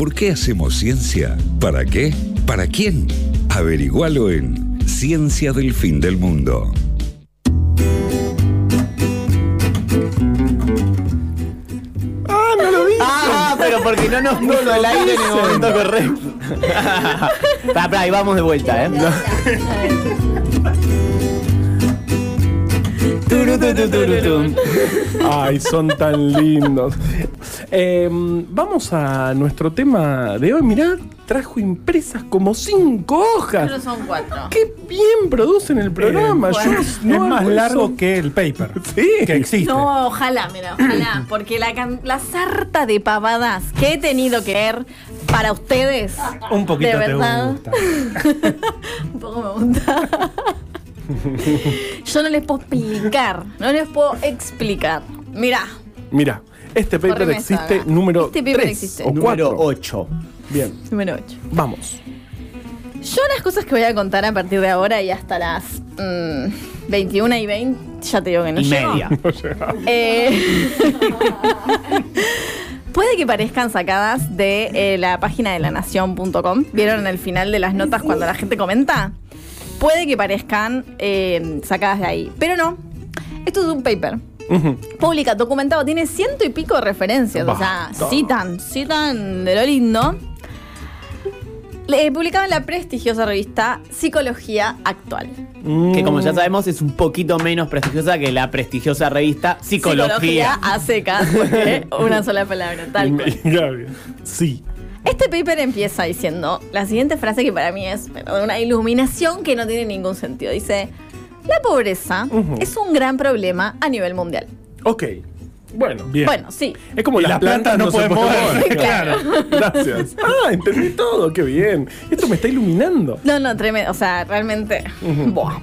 ¿Por qué hacemos ciencia? ¿Para qué? ¿Para quién? Averigualo en Ciencia del Fin del Mundo. Ah, no lo vi. Ah, pero porque no nos puso el aire en el momento correcto. Pará, pará, ahí vamos de vuelta, ¿eh? Tu. Ay, son tan lindos. Eh, vamos a nuestro tema de hoy. Mirá, trajo impresas como cinco hojas. Solo son cuatro. Qué bien producen el programa. Eh, Yo es no más largo eso. que el paper. Sí. Que existe. No, ojalá, mira, ojalá. Porque la, sarta de pavadas que he tenido que ver para ustedes. Un poquito de te verdad. gusta. Un poco me gusta. Yo no les puedo explicar. No les puedo explicar. Mira, Mira, este paper Correme existe esta. número Este paper 3 existe. o Número 4. 8. Bien, número 8. vamos. Yo las cosas que voy a contar a partir de ahora y hasta las mm, 21 y 20, ya te digo que no Y llego. media. Eh, puede que parezcan sacadas de eh, la página de lanación.com. ¿Vieron en el final de las notas cuando la gente comenta? Puede que parezcan eh, sacadas de ahí, pero no. Esto es un paper. Ujú. Publica, documentado, tiene ciento y pico de referencias. O sea, citan, citan de lo lindo. Le, publicado en la prestigiosa revista Psicología Actual. Que como ya sabemos es un poquito menos prestigiosa que la prestigiosa revista Psicología. a secas, porque una sola palabra, tal cual. Sí. Este paper empieza diciendo la siguiente frase que para mí es una iluminación que no tiene ningún sentido. Dice, la pobreza Ujú. es un gran problema a nivel mundial. Ok. Bueno, bien. Bueno, sí. Es como Y las las plantas, plantas no, no pueden mover. mover. Claro. Gracias. Ah, entendí todo. Qué bien. Esto me está iluminando. No, no, tremendo. O sea, realmente. Buah.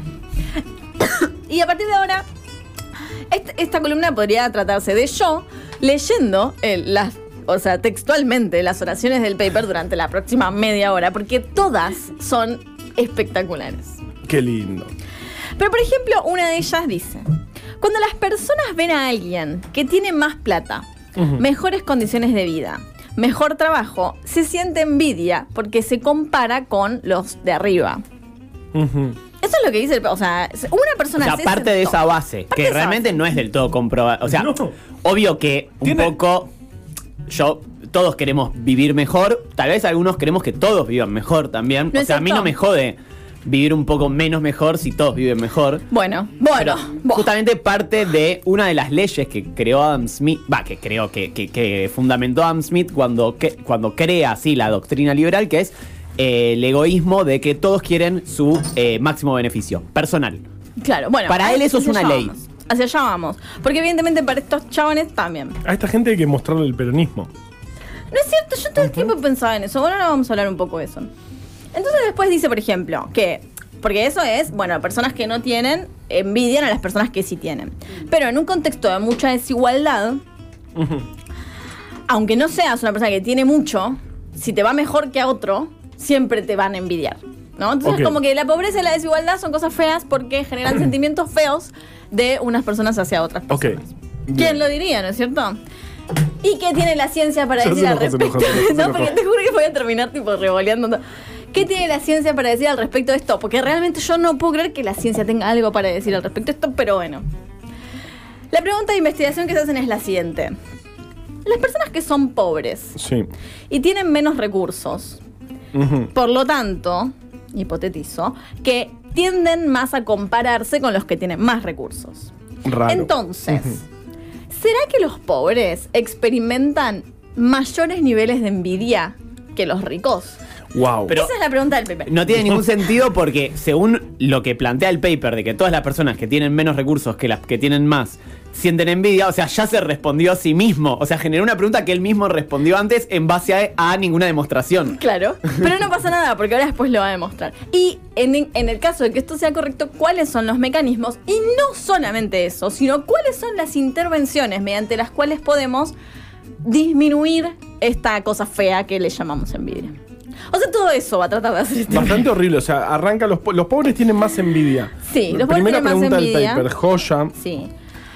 y a partir de ahora, est- esta columna podría tratarse de yo leyendo el- las. O sea, textualmente las oraciones del paper durante la próxima media hora, porque todas son espectaculares. Qué lindo. Pero, por ejemplo, una de ellas dice: Cuando las personas ven a alguien que tiene más plata, mejores condiciones de vida, mejor trabajo, se siente envidia porque se compara con los de arriba. Eso es lo que dice el. O sea, una O persona. sea, se parte de esa base, Parte que realmente base. no es del todo comprobada. O sea, No. obvio que un Tiene- poco yo todos queremos vivir mejor, tal vez algunos queremos que todos vivan mejor también. No o es sea, a mí no me jode vivir un poco menos mejor si todos viven mejor. Bueno, bueno. buah. Justamente parte de una de las leyes que creó Adam Smith, va, que creó, que, que- que fundamentó Adam Smith cuando, que- cuando crea así la doctrina liberal, que es eh, el egoísmo de que todos quieren su eh, máximo beneficio personal. Claro, bueno. Para él eso es hacia una allá ley. vamos. Hacia allá vamos. Porque evidentemente para estos chabones también. A esta gente hay que mostrarle el peronismo. No es cierto, yo todo el tiempo pensaba en eso. Bueno, ahora vamos a hablar un poco de eso. Entonces después dice, por ejemplo, que. Porque eso es, bueno, personas que no tienen envidian a las personas que sí tienen. Pero en un contexto de mucha desigualdad, aunque no seas una persona que tiene mucho, si te va mejor que a otro, siempre te van a envidiar. ¿no? Entonces, como que la pobreza y la desigualdad son cosas feas porque generan sentimientos feos de unas personas hacia otras personas. ¿Quién lo diría, no es cierto? ¿Y qué tiene la ciencia para decir al respecto? no, porque te juro que voy a terminar tipo revoleando. ¿Qué tiene la ciencia para decir al respecto de esto? Porque realmente yo no puedo creer que la ciencia tenga algo para decir al respecto de esto, pero bueno. La pregunta de investigación que se hacen es la siguiente. Las personas que son pobres Sí. y tienen menos recursos, por lo tanto, hipotetizo, que tienden más a compararse con los que tienen más recursos. Raro. Entonces, ¿será que los pobres experimentan mayores niveles de envidia que los ricos? Wow. Pero- Esa es la pregunta del paper. No tiene ningún sentido porque según lo que plantea el paper de que todas las personas que tienen menos recursos que las que tienen más sienten envidia, o sea, ya se respondió a sí mismo. O sea, generó una pregunta que él mismo respondió antes en base a, a ninguna demostración. Claro, pero no pasa nada porque ahora después lo va a demostrar. Y en, en el caso de que esto sea correcto, ¿cuáles son los mecanismos? Y no solamente eso, sino cuáles son las intervenciones mediante las cuales podemos disminuir esta cosa fea que le llamamos envidia. O sea, todo eso va a tratar de hacer este Bastante horrible. O sea, arranca los, po- los pobres tienen más envidia. Sí, los pobres Primera tienen más pregunta envidia. del paper. Joya. Sí.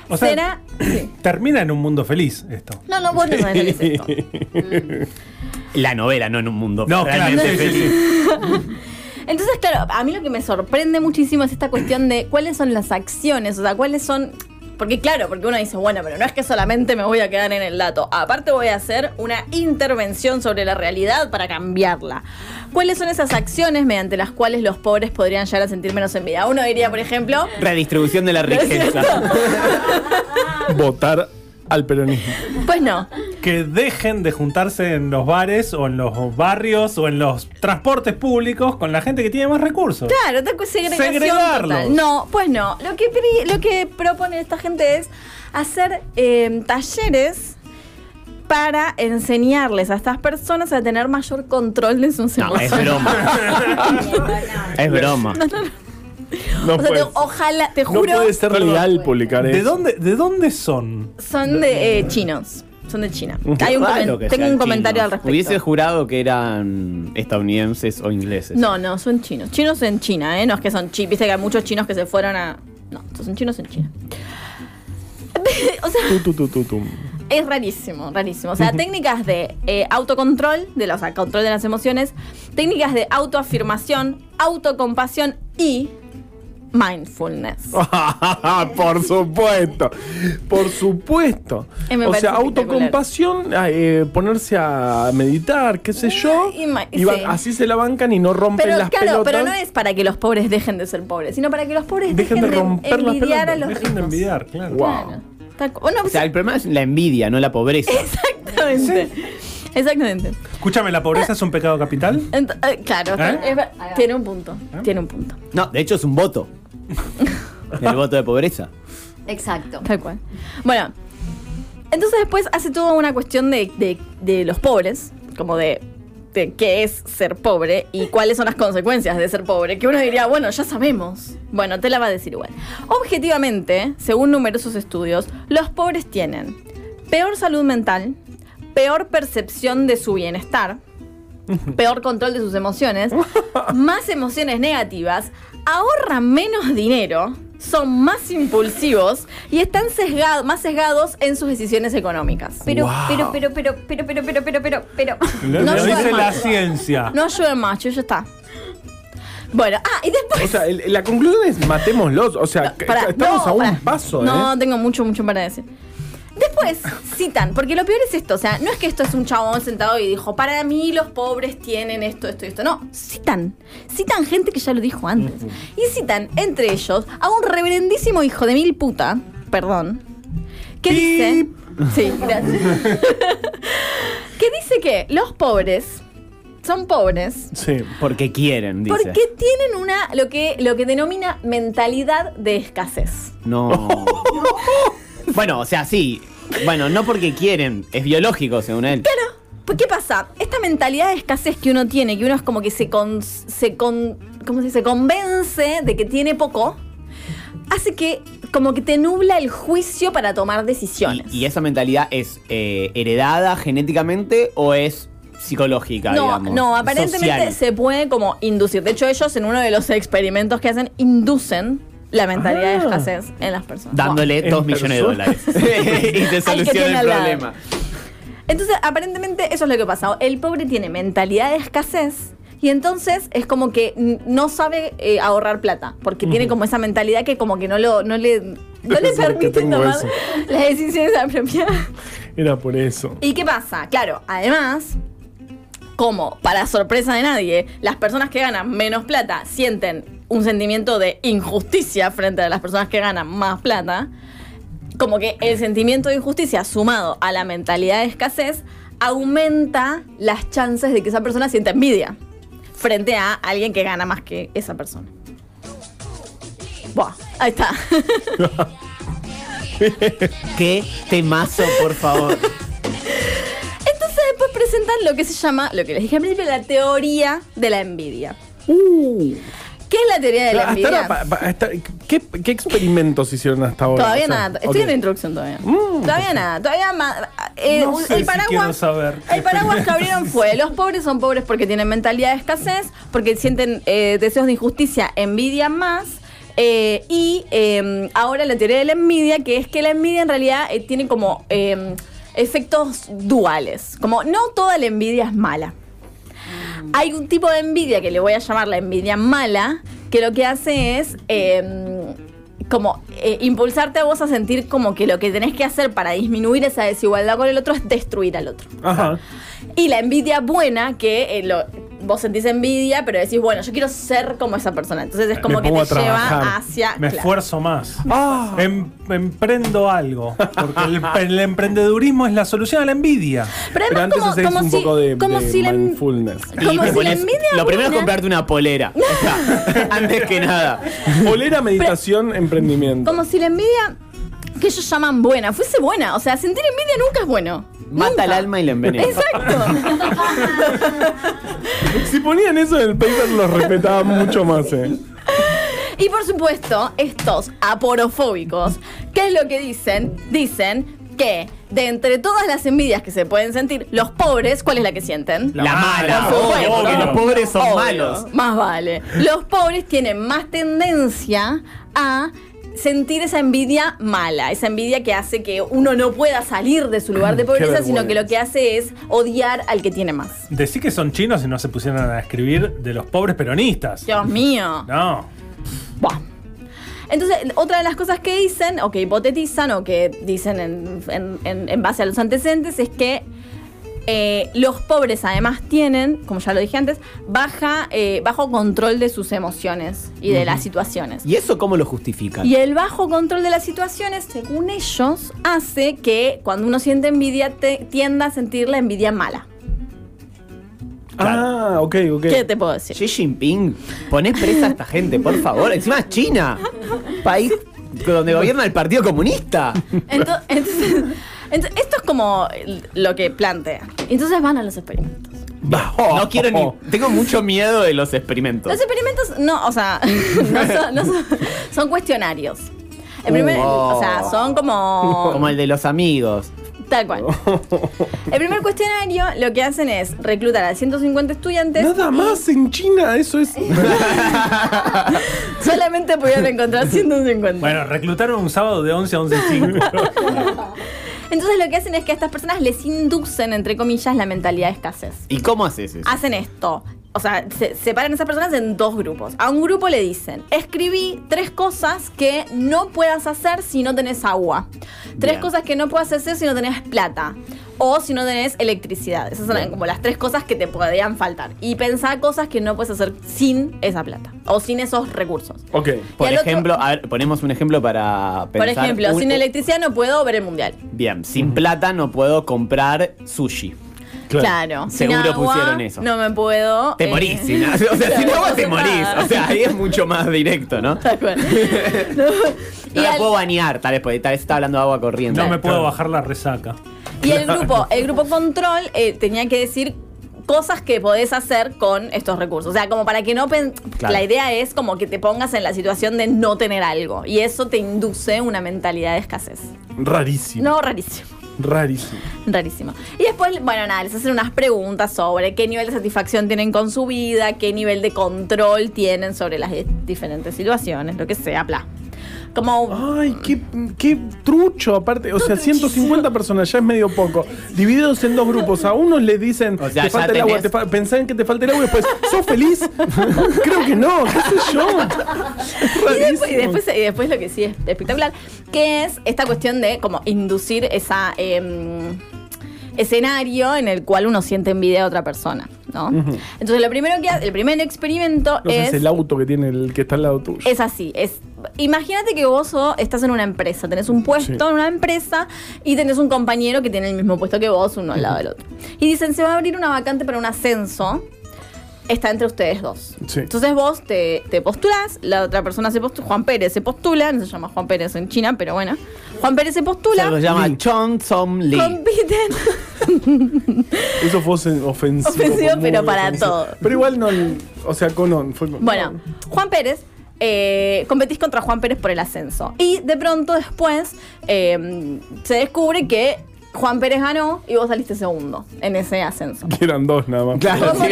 O sea, ¿Será? Sí. Termina en un mundo feliz esto. No, no, vos no es esto. La novela, no en un mundo No, claro, realmente sí, sí, feliz. sí. Entonces, claro, a mí lo que me sorprende muchísimo es esta cuestión de cuáles son las acciones, o sea, cuáles son... Porque claro, porque uno dice, bueno, pero no es que solamente me voy a quedar en el dato, aparte voy a hacer una intervención sobre la realidad para cambiarla. ¿Cuáles son esas acciones mediante las cuales los pobres podrían llegar a sentir menos envidia? Uno diría, por ejemplo, Redistribución de la riqueza. Votar al peronismo. pues no. Que dejen de juntarse en los bares o en los barrios o en los transportes públicos con la gente que tiene más recursos. Claro, segregación Segregarlos. total. No, pues no. Lo que, pri- lo que propone esta gente es hacer eh, talleres para enseñarles a estas personas a tener mayor control de sus No, es emociones. broma. es broma. No, O sea, puede, te- ojalá, te no juro, puede ser Perdón. legal publicar ¿De eso. dónde, ¿De dónde son? son de eh, chinos. Son de China. Hay un comen- tengo un comentario chinos. al respecto. Hubiese jurado que eran estadounidenses o ingleses. No, no, son chinos. Chinos en China, ¿eh? No es que son chinos. Viste que hay muchos chinos que se fueron a. No, son chinos en China. o sea, es rarísimo, rarísimo. O sea, técnicas de eh, autocontrol, de los, o sea, control de las emociones, técnicas de autoafirmación, autocompasión y mindfulness. Por supuesto, por supuesto. Eh, o sea, autocompasión, ah, eh, ponerse a meditar, qué sé yo. Y ma- y va- sí. así se la bancan y no rompen Pero las claro, pelotas. pero no es para que los pobres dejen de ser pobres, sino para que los pobres Dejen dejen, de de, romper las envidiar a pelotas, los Dejen de envidiar, claro. Wow. O sea, el problema es la envidia, no la pobreza. exactamente. Exactamente. Escúchame, ¿la pobreza es un pecado capital? Ent- eh, claro, ¿Eh? tiene un punto. Tiene un punto. No, de hecho es un voto. El voto de pobreza. Exacto. Tal cual. Bueno, entonces después hace toda una cuestión de, de- de los pobres, como de, de qué es ser pobre y cuáles son las consecuencias de ser pobre, que uno diría, bueno, ya sabemos. Bueno, te la va a decir igual. Objetivamente, según numerosos estudios, los pobres tienen peor salud mental, peor percepción de su bienestar, peor control de sus emociones, más emociones negativas, ahorran menos dinero, son más impulsivos y están sesgados, más sesgados en sus decisiones económicas. Pero, Wow. pero, pero, pero, pero, pero, pero, pero, pero, pero. Lo, No lo ayuda dice la más. ciencia. No ayuden más, yo ya está. Bueno, ah, y después. O sea, el- la conclusión es matémoslos. O sea, estamos no, a un paso, No, ¿eh? tengo mucho, mucho para decir. Después citan, porque lo peor es esto, o sea, no es que esto es un chabón sentado y dijo, para mí los pobres tienen esto, esto y esto. No, citan. Citan gente que ya lo dijo antes. Y citan, entre ellos, a un reverendísimo hijo de mil puta, perdón, que dice... Sí, gracias. que dice que los pobres son pobres Sí. Porque quieren, dice. porque tienen una, lo que, lo que denomina mentalidad de escasez. No. bueno, o sea, sí. Bueno, no porque quieren, es biológico según él. Pues, ¿Qué pasa? Esta mentalidad de escasez que uno tiene, que uno es como que se, con, se, con, ¿cómo se dice? convence de que tiene poco, hace que como que te nubla el juicio para tomar decisiones. ¿Y, y esa mentalidad es eh, heredada genéticamente o es psicológica, no, digamos? no, aparentemente social? se puede como inducir. De hecho, ellos en uno de los experimentos que hacen, inducen la mentalidad de Ah. escasez en las personas. Dándole ¿En 2 millones de dólares. y te soluciona el problema. Entonces, aparentemente eso es lo que pasa. El pobre tiene mentalidad de escasez y entonces es como que no sabe eh, ahorrar plata, porque tiene como esa mentalidad que como que no, lo, no le, no le Sí, que permite tengo tomar eso. las decisiones apropiadas. Era por eso. ¿Y qué pasa? Claro, además, como para sorpresa de nadie, las personas que ganan menos plata sienten un sentimiento de injusticia frente a las personas que ganan más plata, como que el sentimiento de injusticia sumado a la mentalidad de escasez aumenta las chances de que esa persona sienta envidia frente a alguien que gana más que esa persona. Buah, ahí está. Qué temazo, por favor. Entonces después presentan lo que se llama, lo que les dije al principio, la teoría de la envidia. ¿Qué es la teoría de la Hasta envidia? ahora, pa- pa- hasta- ¿qué, qué experimentos hicieron hasta ahora? Todavía O sea, nada, estoy ok. en la introducción todavía. todavía nada, todavía más. eh, No sé el si paraguas, quiero saber. El paraguas que abrieron fue: los pobres son pobres porque tienen mentalidad de escasez, porque sienten eh, deseos de injusticia, envidian más. eh, y eh, ahora la teoría de la envidia, que es que la envidia en realidad eh, tiene como. eh, efectos duales. Como no toda la envidia es mala. Hay un tipo de envidia que le voy a llamar la envidia mala, que lo que hace es eh, como eh, impulsarte a vos a sentir como que lo que tenés que hacer para disminuir esa desigualdad con el otro es destruir al otro. Ajá. Y la envidia buena, que eh, lo- vos sentís envidia, pero decís, bueno, yo quiero ser como esa persona. Entonces es como Me que te lleva hacia. Me claro. esfuerzo más. Ah. Em- emprendo algo. Porque el, el emprendedurismo es la solución a la envidia. Pero Pero antes como, haces como un si, poco de, como de si la, mindfulness. Y Como te si la pones- envidia lo primero es comprarte una polera. Antes que nada. Polera, meditación, emprendimiento. como si la envidia que ellos llaman buena fuese buena. O sea, sentir envidia nunca es bueno. Mata Nunca. el alma y la envenena. Exacto. Si ponían eso en el paper, los respetaban mucho más, eh. y por supuesto, estos aporofóbicos, ¿qué es lo que dicen? Dicen que de entre todas las envidias que se pueden sentir, los pobres, ¿cuál es la que sienten? La mala. Por supuesto. Obvio, que los pobres son Obvio, malos. Más vale. Los pobres tienen más tendencia a sentir esa envidia mala, esa envidia que hace que uno no pueda salir de su lugar de pobreza, sino que lo que hace es odiar al que tiene más. Decí que son chinos y no se pusieron a escribir de los pobres peronistas. Dios mío. No. Buah. Entonces, otra de las cosas que dicen, o que hipotetizan, o que dicen en, en- en- en base a los antecedentes, es que eh, los pobres además tienen, como ya lo dije antes, baja, eh, bajo control de sus emociones y de las situaciones. ¿Y eso cómo lo justifican? Y el bajo control de las situaciones, según ellos, hace que cuando uno siente envidia, te, tienda a sentir la envidia mala. Ah, ok, ok. ¿Qué te puedo decir? Xi Jinping, ponés presa a esta gente, por favor. Encima es China. País donde gobierna el Partido Comunista. Ento- Entonces, esto es como lo que plantea. Entonces van a los experimentos. No quiero ni. Tengo mucho miedo de los experimentos. Los experimentos, no, o sea, no son, no son- son cuestionarios. El primer, Oh. o sea, son como, Como el de los amigos. tal cual. El primer cuestionario lo que hacen es reclutar a 150 estudiantes. Nada más en China, eso es. Solamente pudieron encontrar 150. Bueno, reclutaron un sábado de 11 a 11 y 5. Entonces lo que hacen es que a estas personas les inducen, entre comillas, la mentalidad de escasez. ¿Y cómo haces eso? Hacen esto. O sea, se separan a esas personas en dos grupos. A un grupo le dicen, escribí tres cosas que no puedas hacer si no tenés agua. Tres Bien. cosas que no puedas hacer si no tenés plata. O si no tenés electricidad. Esas son como las tres cosas que te podrían faltar. Y pensar cosas que no puedes hacer sin esa plata. O sin esos recursos. Ok. Por otro- ejemplo, a ver, ponemos un ejemplo para Por pensar. ejemplo, un- sin electricidad no puedo ver el mundial. Bien, sin plata no puedo comprar sushi. Claro. Seguro agua, pusieron eso. No me puedo. Te eh, morís. sin- o sea, sin agua te morís. O sea, ahí es mucho más directo, ¿no? No. No Y la al- puedo bañar, tal vez, porque tal vez está hablando de agua corriente. No me puedo bajar la resaca. Y el grupo, el grupo control eh, tenía que decir cosas que podés hacer con estos recursos. O sea, como para que no... Claro. La idea es como que te pongas en la situación de no tener algo. Y eso te induce una mentalidad de escasez. Rarísimo. No, rarísimo. Rarísimo. Rarísimo. Y después, bueno, nada, les hacen unas preguntas sobre qué nivel de satisfacción tienen con su vida, qué nivel de control tienen sobre las di- diferentes situaciones, lo que sea, bla. Como... Ay, qué, qué trucho, aparte. O sea, 150 personas ya es medio poco. Divididos en dos grupos. A unos le dicen, O sea, te falta el agua, te fa- pensá en que te falta el agua y después, ¿sos feliz? Creo que no, qué sé yo. Es Y después, y, rarísimo. después, y después lo que sí es espectacular, que es esta cuestión de como inducir esa em, escenario en el cual uno siente envidia a otra persona, ¿no? Entonces lo primero que hace, el primer experimento No es, es el auto que tiene el que está al lado tuyo. es así, es imagínate que vos sos- estás en una empresa, tenés un puesto Sí. en una empresa y tenés un compañero que tiene el mismo puesto que vos, uno al lado del otro. Y dicen, se va a abrir una vacante para un ascenso. Está entre ustedes dos. Sí. Entonces vos te, te postulás, la otra persona se postula, Juan Pérez se postula, no se llama Juan Pérez en China, pero bueno. Juan Pérez se Se postula, lo llama. Chong Som Lee. compiten. Eso fue ofen- ofensivo. Ofensivo, pero para ofensivo. todo. Pero igual no. O sea, con. Fue Bueno, Juan Pérez, eh, competís contra Juan Pérez por el ascenso. Y de pronto después eh, se descubre que Juan Pérez ganó y vos saliste segundo en ese ascenso. Que eran dos nada más. Claro, ¿Cómo sí.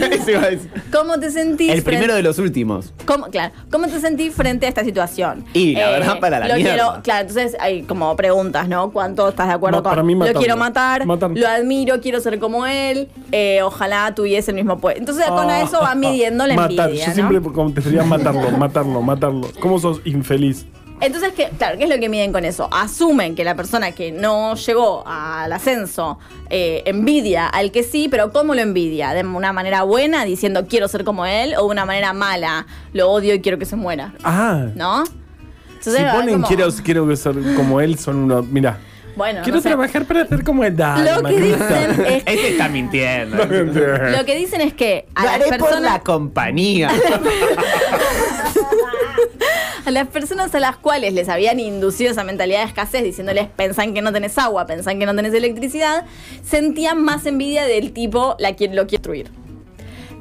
te decir. ¿Cómo te sentís? El primero frente- de los últimos. ¿Cómo, claro, ¿Cómo te sentís frente a esta situación? Eh, Y la verdad, para la lo mierda. quiero- Claro, entonces hay como preguntas, ¿no? ¿Cuánto estás de acuerdo con? para mí lo quiero matar, Matarlo. lo admiro, quiero ser como él, eh, ojalá tuviese el mismo puesto. Entonces con Ah, eso va midiendo la Matar. envidia, Yo ¿no? siempre contestaría matarlo, matarlo, matarlo. ¿Cómo sos infeliz? Entonces, ¿qué, claro, ¿qué es lo que miden con eso? Asumen que la persona que no llegó al ascenso eh, envidia al que sí, pero ¿cómo lo envidia? ¿De una manera buena, diciendo quiero ser como él, o de una manera mala, lo odio y quiero que se muera? Ah. ¿No? Entonces, si ponen como- quiero, quiero ser como él, son unos. Mira. Bueno, quiero no sé. trabajar para ser como él. Dale, Lo que dicen es Ese está mintiendo. Lo que dicen es que a Lo las haré por personas la compañía. a las personas a las cuales les habían inducido esa mentalidad de escasez, diciéndoles pensan que no tenés agua, pensan que no tenés electricidad, sentían más envidia del tipo la que lo quiero destruir.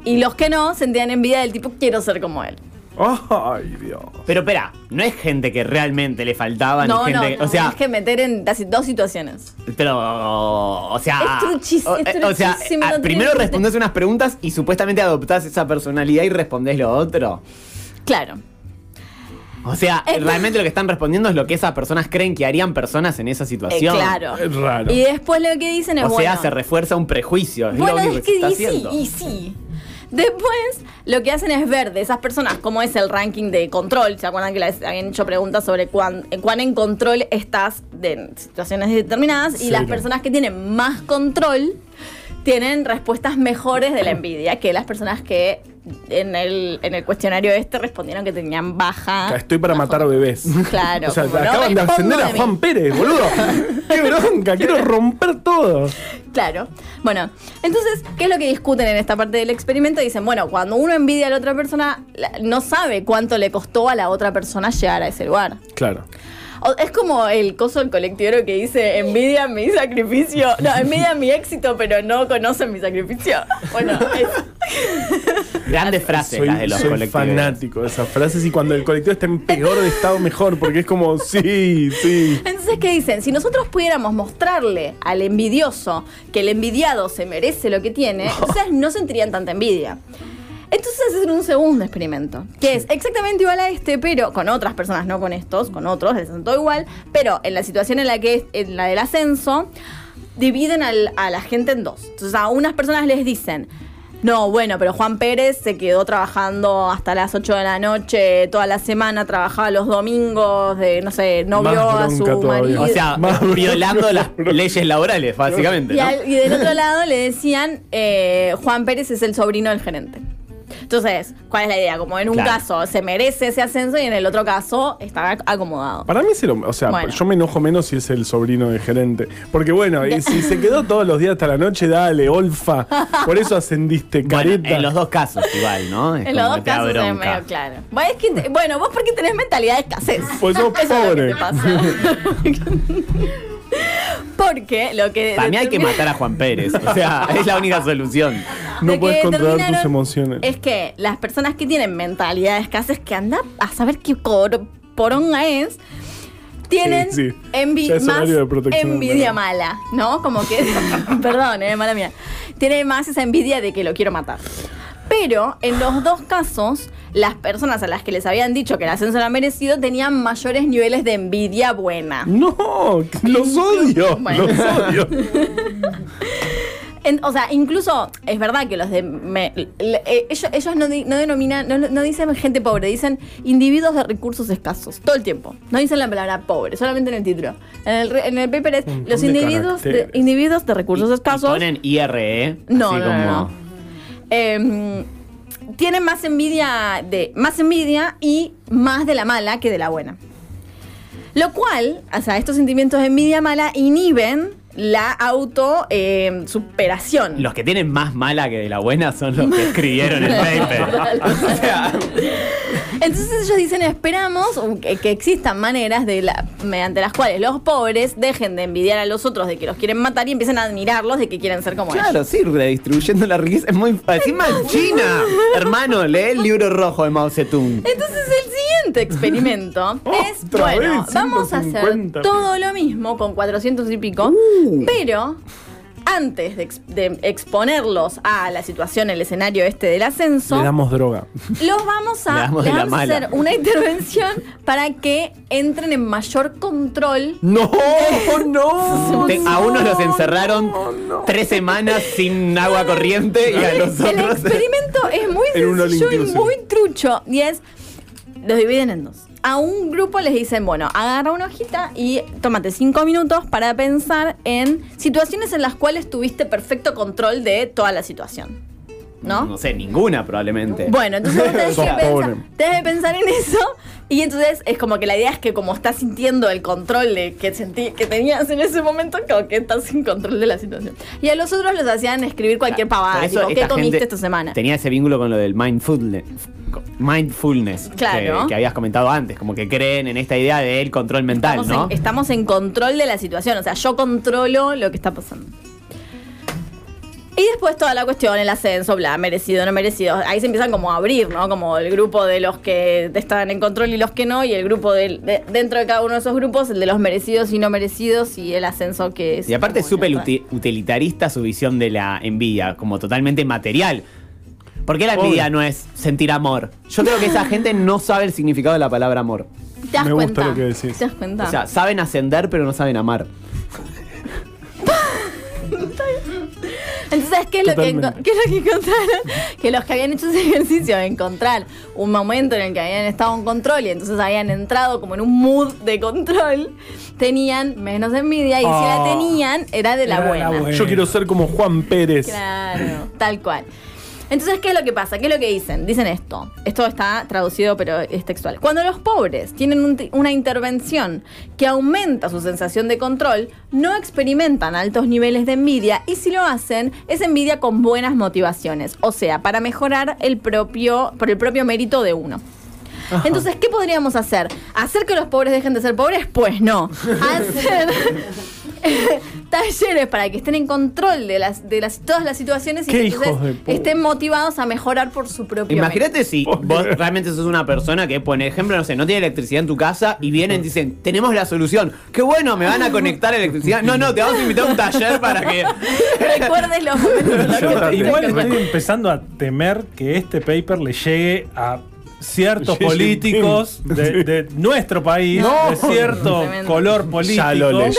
Y los que no sentían envidia del tipo quiero ser como él. Ay, Dios. Pero espera, no es gente que realmente le faltaba, No, ni no, gente. no, o sea, tienes que meter en casi dos situaciones. pero. O sea. Es truchis- o, es eh, o sea, no primero respondés unas preguntas y supuestamente adoptás esa personalidad y respondés lo otro. Claro. O sea, Es- realmente lo que están respondiendo es lo que esas personas creen que harían personas en esa Eh, situación. claro. Es raro. Y después lo que dicen es O sea, bueno. se refuerza un prejuicio. Es Bueno, lo único es que, está y sí, y sí. Después, lo que hacen es ver de esas personas cómo es el ranking de control. ¿Se acuerdan que les habían hecho preguntas sobre cuán, en cuán en control estás de situaciones determinadas? Y las personas que tienen más control tienen respuestas mejores de la envidia que las personas que en el, en el cuestionario este respondieron que tenían baja. Estoy para matar a bebés. Claro. O sea, no acaban de ascender a de. Juan Pérez, boludo. ¡Qué bronca! Quiero romper todo. Claro. Bueno, entonces, ¿qué es lo que discuten en esta parte del experimento? Dicen, bueno, cuando uno envidia a la otra persona, no sabe cuánto le costó a la otra persona llegar a ese lugar. Claro. Es como el coso del colectivero que dice, envidia mi sacrificio. No, envidia mi éxito, pero no conocen mi sacrificio. Bueno, es- Grandes frases soy las de los soy colectivos. fanático de esas frases y cuando el colectivo está en peor de estado, mejor, porque es como, sí, sí. Entonces, ¿qué dicen? Si nosotros pudiéramos mostrarle al envidioso que el envidiado se merece lo que tiene, entonces no sentirían tanta envidia. Entonces hacen un segundo experimento, que es exactamente igual a este, pero con otras personas, no con estos, con otros, les hacen todo igual, pero en la situación en la que es en la del ascenso, dividen al- a la gente en dos. Entonces a unas personas les dicen, no, bueno, pero Juan Pérez se quedó trabajando hasta las 8 de la noche, toda la semana, trabajaba los domingos, de, no sé, no Más vio a su todavía. marido. O sea, Más violando las bronca. leyes laborales, básicamente. Y, ¿no? al- y del otro lado le decían, eh, Juan Pérez es el sobrino del gerente. Entonces, ¿cuál es la idea? Como en un Claro. caso se merece ese ascenso y en el otro caso está ac- acomodado. Para mí, sí lo- o sea, Bueno. yo me enojo menos si es el sobrino del gerente. Porque bueno, y si se quedó todos los días hasta la noche, dale, olfa. Por eso ascendiste, Bueno, careta. en los dos casos igual, ¿no? Es En los dos casos es medio claro. Bueno, es que bueno, vos porque tenés mentalidad de escasez. Pues sos Eso es lo pobre. que te pasa. porque lo que. Para mí hay que matar a Juan Pérez. O sea, es la única solución. no puedes controlar tus emociones. Es que las personas que tienen mentalidad de escasez, que anda a saber qué poronga es, tienen Sí, sí. envi- Ya es más envidia mala, ¿no? Como que, perdón, eh, mala mía. Tiene más esa envidia de que lo quiero matar. Pero en los dos casos, las personas a las que les habían dicho que el ascenso era merecido tenían mayores niveles de envidia buena. No, los odio. Bueno. Los odio. En- o sea, incluso es verdad que los de. me- le- eh, ellos ellos no, di- no denominan, no, no dicen gente pobre, dicen individuos de recursos escasos. Todo el tiempo. No dicen la palabra pobre, solamente en el título. En el, re- en el paper es los de individuos de, individuos de recursos Y escasos. ponen IRE. No, así no, como. no, no. em, tienen más envidia de. Más envidia y más de la mala que de la buena. Lo cual, o sea, estos sentimientos de envidia mala inhiben la auto em, superación. Los que tienen más mala que de la buena son los que escribieron el paper. o sea, Entonces ellos dicen, esperamos que, que existan maneras de la, mediante las cuales los pobres dejen de envidiar a los otros de que los quieren matar y empiecen a admirarlos de que quieren ser como ellos. claro, sí, redistribuyendo la riqueza es muy. Encima en China. Hermano, lee el libro rojo de Mao Zedong. Entonces el siguiente experimento es, bueno, vamos a 150. hacer todo lo mismo con 400 y pico, Uh. pero antes de, ex- de exponerlos a la situación, el escenario este del ascenso, Le damos droga. los vamos Le a, damos hacer una intervención para que entren en mayor control. ¡No! ¡No! Te- a unos los encerraron tres semanas sin agua corriente y a los El otros. experimento es muy sencillo y muy trucho. Y es, los dividen en dos. A un grupo les dicen, bueno, agarra una hojita y tómate cinco minutos para pensar en situaciones en las cuales tuviste perfecto control de toda la situación. ¿No? No sé, ninguna probablemente. Bueno, entonces vos tenés que pensar, tenés que pensar en eso. Y entonces es como que la idea es que como estás sintiendo el control de que, sentí, que tenías en ese momento, como que estás sin control de la situación. Y a los otros los hacían escribir cualquier Por pavada, eso tipo, ¿qué comiste esta semana? Tenía ese vínculo con lo del mindfulness. Mindfulness Claro. que, que habías comentado antes, como que creen en esta idea del control mental, estamos, ¿no? en, estamos en control de la situación, o sea, yo controlo lo que está pasando. Y después toda la cuestión, el ascenso, bla, merecido, no merecido. Ahí se empiezan como a abrir, ¿no? Como el grupo de los que estaban en control y los que no, y el grupo del- de, dentro de cada uno de esos grupos, el de los merecidos y no merecidos, y el ascenso que es. Y aparte es súper utilitarista su visión de la envidia, como totalmente material. ¿Por qué la Obvio. envidia no es sentir amor? Yo creo que esa gente no sabe el significado de la palabra amor. ¿Te das Me gusta lo que decís. ¿Te das cuenta? O sea, saben ascender pero no saben amar. Entonces, ¿qué es, lo que, qué es lo que encontraron? Que los que habían hecho ese ejercicio de encontrar un momento en el que habían estado en control y entonces habían entrado como en un mood de control, tenían menos envidia y si la Oh. tenían era de la Era de buena. la buena. Yo quiero ser como Juan Pérez. Claro, tal cual. Entonces, ¿qué es lo que pasa? ¿Qué es lo que dicen? Dicen esto. Esto está traducido, pero es textual. Cuando los pobres tienen un ti- una intervención que aumenta su sensación de control, no experimentan altos niveles de envidia y si lo hacen, es envidia con buenas motivaciones. O sea, para mejorar el propio, por el propio mérito de uno. Entonces, ¿qué podríamos hacer? ¿Hacer que los pobres dejen de ser pobres? Pues no. Hacer talleres para que estén en control de las de las todas las situaciones y que entonces estén motivados a mejorar por su propio Imagínate si vos realmente sos una persona que, por ejemplo, no sé, no tiene electricidad en tu casa y vienen y dicen, tenemos la solución. Qué bueno, me van a conectar electricidad. No, no, te vamos a invitar a un taller para que... Recuerdes los momentos Igual estoy empezando a temer que este paper le llegue a ciertos políticos de, de nuestro país, No. de cierto Tremendo. color político. Ya lo leí.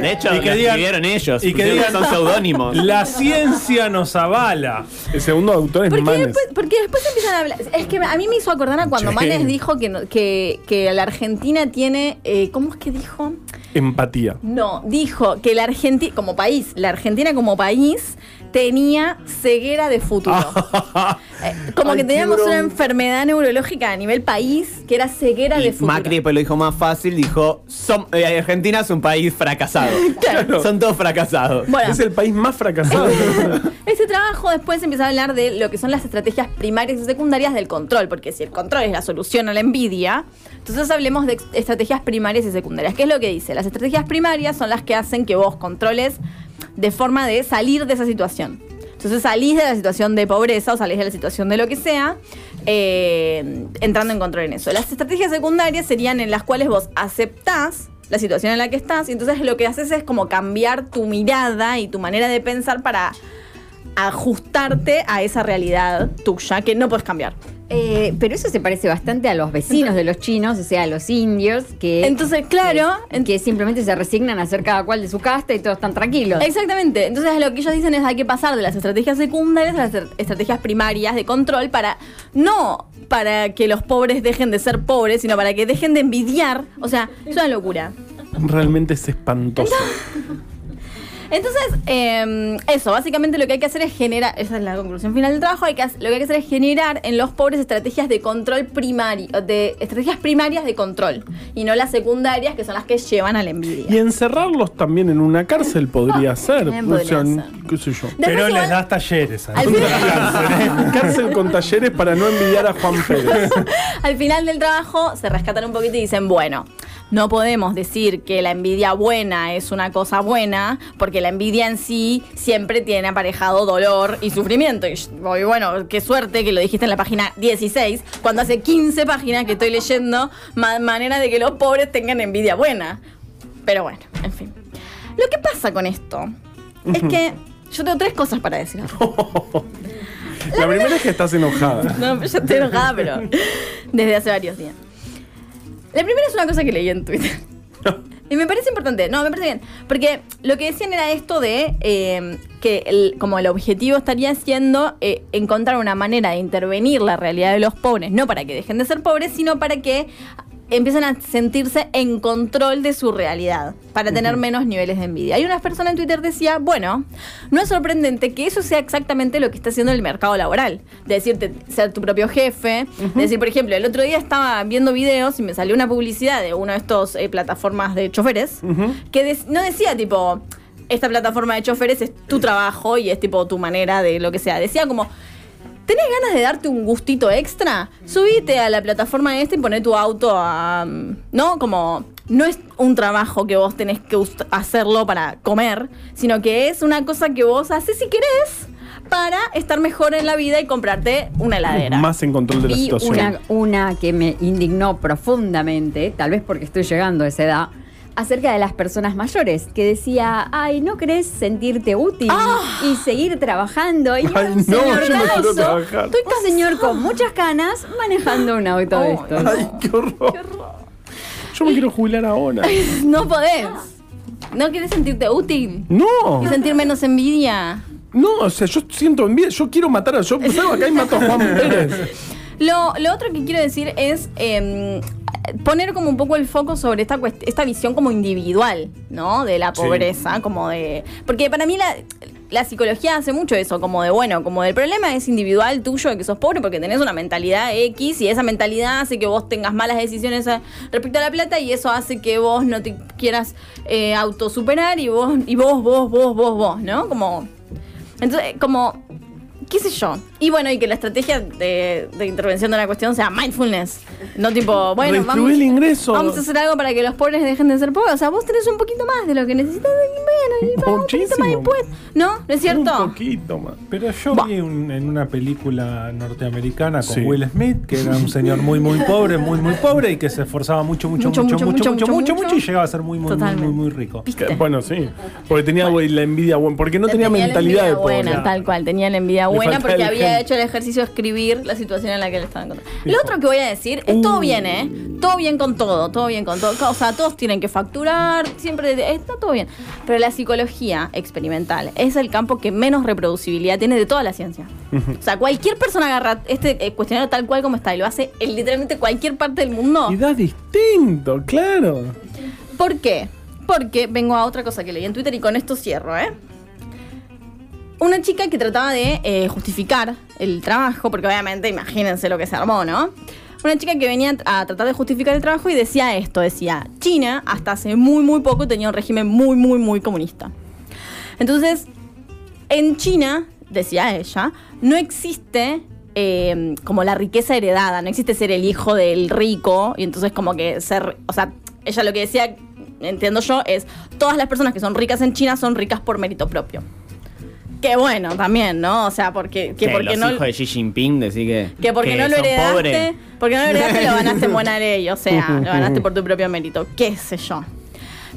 De hecho, Y lo que digan- escribieron ellos. y que digan- son seudónimos. La ciencia nos avala. El segundo autor es Porque Manes. después, porque después empiezan a hablar. Es que a mí me hizo acordar a cuando Sí. Manes dijo que, que, que la Argentina tiene. eh, ¿Cómo es que dijo? Empatía. No, dijo que la Argentina, como país, la Argentina como país tenía ceguera de futuro. Eh, como Ay, que teníamos una enfermedad neurológica a nivel país que era ceguera Y de futuro. Macri después lo dijo más fácil, dijo, "Som- eh, Argentina es un país fracasado. Claro. Son todos fracasados. Bueno, Es el país más fracasado. Este trabajo después empieza a hablar de lo que son las estrategias primarias y secundarias del control, porque si el control es la solución a la envidia, entonces hablemos de estrategias primarias y secundarias. ¿Qué es lo que dice? Las estrategias primarias son las que hacen que vos controles de forma de salir de esa situación. Entonces salís de la situación de pobreza o salís de la situación de lo que sea, eh, entrando en control en eso. Las estrategias secundarias serían en las cuales vos aceptás la situación en la que estás y entonces lo que haces es como cambiar tu mirada y tu manera de pensar para ajustarte a esa realidad tuya que no puedes cambiar. Eh, pero eso se parece bastante a los vecinos de los chinos, o sea, a los indios, que, Entonces, claro, que, que simplemente se resignan a hacer cada cual de su casta y todos están tranquilos. Exactamente. Entonces lo que ellos dicen es hay que pasar de las estrategias secundarias a las er- estrategias primarias de control para no para que los pobres dejen de ser pobres, sino para que dejen de envidiar. O sea, es una locura. Realmente es espantoso. Entonces, eh, eso, básicamente lo que hay que hacer es generar, esa es la conclusión final del trabajo, hay que, lo que hay que hacer es generar en los pobres estrategias de control primario, de estrategias primarias de control, y no las secundarias que son las que llevan a la envidia. Y encerrarlos también en una cárcel podría ser. O podría sea, ser. qué sé yo. Después Pero igual- les das talleres. Al final-. Cárcel con talleres para no envidiar a Juan Pérez. Al final del trabajo se rescatan un poquito y dicen, bueno, no podemos decir que la envidia buena es una cosa buena, porque porque la envidia en sí siempre tiene aparejado dolor y sufrimiento. Y, y bueno, qué suerte que lo dijiste en la página 16, cuando hace 15 páginas que estoy leyendo ma- manera de que los pobres tengan envidia buena. Pero bueno, en fin. Lo que pasa con esto es que yo tengo tres cosas para decir. La primera es que estás enojada. No, pero yo estoy enojada, pero desde hace varios días. La primera es una cosa que leí en Twitter. Y me parece importante, no, me parece bien. Porque lo que decían era esto de eh, que como el objetivo estaría siendo eh, encontrar una manera de intervenir la realidad de los pobres, no para que dejen de ser pobres, sino para que empiecen a sentirse en control de su realidad, para tener menos niveles de envidia. Hay unas personas en Twitter decía, bueno, no es sorprendente que eso sea exactamente lo que está haciendo el mercado laboral, de decirte ser tu propio jefe, de decir, por ejemplo, el otro día estaba viendo videos y me salió una publicidad de una de estas plataformas de choferes, que no decía tipo, esta plataforma de choferes es tu trabajo y es tipo tu manera de lo que sea, decía como... ¿Tenés ganas de darte un gustito extra? Subite a la plataforma esta y poné tu auto a. ¿No? Como. No es un trabajo que vos tenés que hacerlo para comer, sino que es una cosa que vos haces si querés para estar mejor en la vida y comprarte una heladera. Más en control de la Vi situación. una, una que me indignó profundamente, tal vez porque estoy llegando a esa edad, acerca de las personas mayores, que decía, ay, ¿no querés sentirte útil y seguir trabajando? Y Ah. Ay, un no, señor yo no quiero un señor con muchas canas manejando un auto de Ay, estos. Ay, qué horror. Yo me quiero jubilar ahora. No podés. ¿No querés sentirte útil? No, ¿Y sentir menos envidia? no, o sea, yo siento envidia. Yo quiero matar a. Yo salgo acá y mato a Juan Pérez. Lo, lo otro que quiero decir es em, poner como un poco el foco sobre esta, esta visión como individual, ¿no? De la Sí. pobreza, como de... Porque para mí la, la psicología hace mucho eso, como de, bueno, como del problema es individual tuyo de que sos pobre porque tenés una mentalidad X y esa mentalidad hace que vos tengas malas decisiones respecto a la plata y eso hace que vos no te quieras eh, autosuperar y vos, y vos, vos, vos, vos, vos, ¿no? Como... Entonces, como qué sé yo. Y bueno, y que la estrategia de, de intervención de la cuestión sea mindfulness. No tipo, bueno, vamos, el ingreso. vamos a hacer algo para que los pobres dejen de ser pobres. O sea, vos tenés un poquito más de lo que necesitas. Bueno, y un poquito más impuestos. ¿No? ¿No es cierto? Un poquito más. Pero yo vi un- en una película norteamericana con Sí. Will Smith, que era un señor muy, muy pobre, muy, muy pobre y que se esforzaba mucho, mucho, Mucho, mucho, mucho, mucho, mucho, mucho, mucho, mucho. mucho, y llegaba a ser muy, muy, muy, muy, muy rico. Que, Bueno, sí. Porque tenía la envidia buena. Porque no tenía, mentalidad de envidia pobre. buena, tal cual, tenía la envidia buena porque el había hecho el ejercicio de escribir la situación en la que le estaban contando. Lo otro que voy a decir es Uh. todo bien, ¿eh? Todo bien con todo, todo bien con todo. O sea, todos tienen que facturar, siempre está todo bien. Pero la psicología experimental es el campo que menos reproducibilidad tiene de toda la ciencia. O sea, cualquier persona agarra este eh, cuestionario tal cual como está y lo hace en literalmente cualquier parte del mundo. Y da distinto, claro. ¿Por qué? Porque vengo a otra cosa que leí en Twitter y con esto cierro, ¿eh? Una chica que trataba de eh, justificar el trabajo, porque obviamente imagínense lo que se armó, ¿no? Una chica que venía a tratar de justificar el trabajo y decía esto, decía, China hasta hace muy muy poco tenía un régimen muy muy muy comunista. Entonces, en China, decía ella, no existe eh, como la riqueza heredada, no existe ser el hijo del rico y entonces como que ser, o sea, ella lo que decía, entiendo yo, es todas las personas que son ricas en China son ricas por mérito propio. Qué bueno también, ¿no? O sea, porque, que Que porque los no... hijos de Xi Jinping decir que, Que porque no lo heredaste, pobres. porque no lo heredaste lo ganaste en buena ley, o sea, lo ganaste por tu propio mérito, qué sé yo.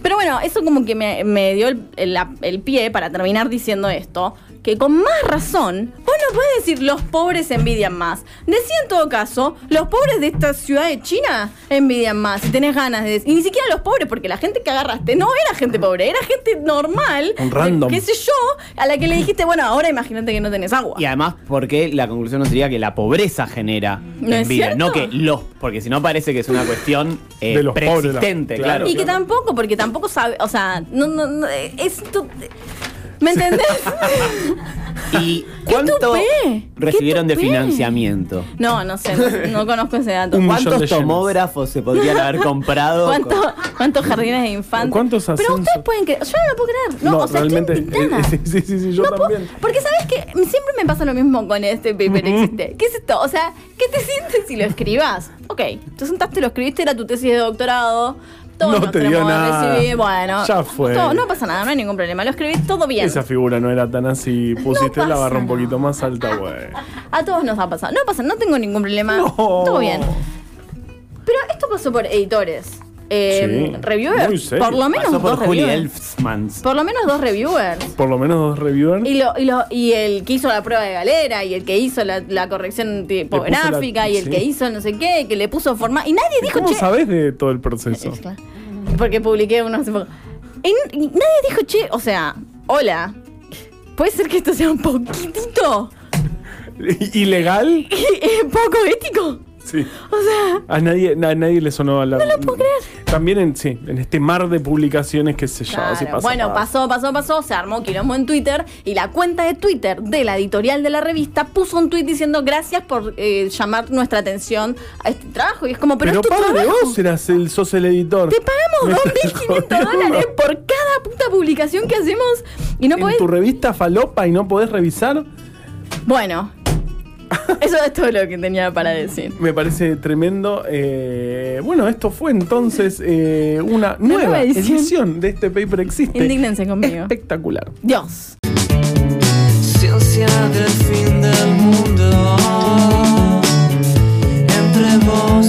Pero bueno, eso como que me, me dio el, el- el pie para terminar diciendo esto, que con más razón, vos no puedes decir los pobres envidian más. Decía en todo caso, los pobres de esta ciudad de China envidian más, si tenés ganas de... Y ni siquiera los pobres, porque la gente que agarraste no era gente pobre, era gente normal, Un random. qué sé yo, a la que le dijiste, bueno, ahora imagínate que no tenés agua. Y además, porque la conclusión no sería que la pobreza genera ¿No es envidia, no que los. Porque si no parece que es una cuestión eh, De los pobres, preexistente, la- claro. Y que tampoco, porque tampoco sabe, o sea, no, no, no, esto... ¿Me entendés? ¿Y ¡Qué cuánto recibieron ¡Qué de financiamiento? No, no sé, no, no conozco ese dato. Un millón de ¿Cuántos tomógrafos se podrían haber comprado? ¿Cuánto- ¿Cuántos jardines de infantes? ¿Cuántos Pero ascensos? ustedes pueden creer, yo no lo puedo creer. No, No, o sea, realmente, estoy indignada. eh, sí, sí, sí, sí, yo No puedo- también. porque sabes que siempre me pasa lo mismo con este paper existe. ¿Qué es esto? O sea, ¿qué te sientes si lo escribas? Ok, te sentaste, lo escribiste, era tu tesis de doctorado, Todos No te dio nada. recibir. Bueno, Ya fue. todo- no pasa nada, no hay ningún problema. Lo escribí todo bien. Esa figura no era tan así. Pusiste la barra un poquito más alta, güey. A todos nos ha pasado. No pasa, no tengo ningún problema. No. Todo bien. Pero esto pasó por editores. Eh, Sí, reviewers. muy serio. Por lo menos Pasó por dos Juli reviewers. Elfsmans. Por lo menos dos reviewers. Por lo menos dos reviewers. Y, lo, y, lo, y el que hizo la prueba de galera, y el que hizo la, la corrección tipográfica, la- y el sí. que hizo no sé qué, que le puso forma. Y nadie dijo, ¿Cómo che. sabes de todo el proceso? Es claro. Porque publiqué uno hace poco. Y, n- y nadie dijo, che, o sea, hola. ¿Puede ser que esto sea un poquitito ¿Ilegal? poco ético? Sí. O sea, A nadie, a nadie le sonó la. No lo puedo creer. También en, sí, en este mar de publicaciones que se llama. Claro, bueno, pasó, pasó, pasó, se armó quilombo en Twitter y la cuenta de Twitter de la editorial de la revista puso un tweet diciendo gracias por eh, llamar nuestra atención a este trabajo. Y es como, pero, Pero, es tu padre, trabajo. vos eras el, sos el editor. Te pagamos Me estás 2.500 jodiendo. dólares por cada puta publicación que hacemos y no en podés... tu revista falopa y no podés revisar. Bueno, eso es todo lo que tenía para decir. Me parece tremendo. Eh, bueno, esto fue entonces eh, una nueva nueva edición. edición. de este paper existe. Indígnense conmigo. Espectacular. Dios. Ciencia del fin del mundo entre vos